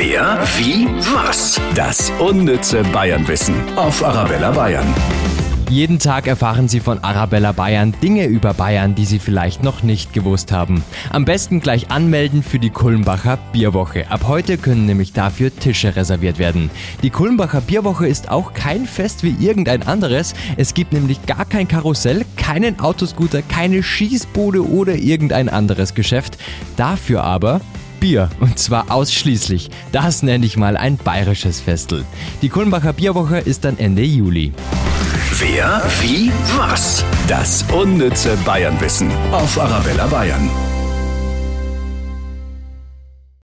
Wer, wie, was? Das unnütze Bayernwissen auf Arabella Bayern. Jeden Tag erfahren Sie von Arabella Bayern Dinge über Bayern, die Sie vielleicht noch nicht gewusst haben. Am besten gleich anmelden für die Kulmbacher Bierwoche. Ab heute können nämlich dafür Tische reserviert werden. Die Kulmbacher Bierwoche ist auch kein Fest wie irgendein anderes. Es gibt nämlich gar kein Karussell, keinen Autoscooter, keine Schießbude oder irgendein anderes Geschäft. Dafür aber Bier. Und zwar ausschließlich. Das nenne ich mal ein bayerisches Festel. Die Kulmbacher Bierwoche ist dann Ende Juli. Wer, wie, was? Das unnütze Bayernwissen auf Arabella Bayern.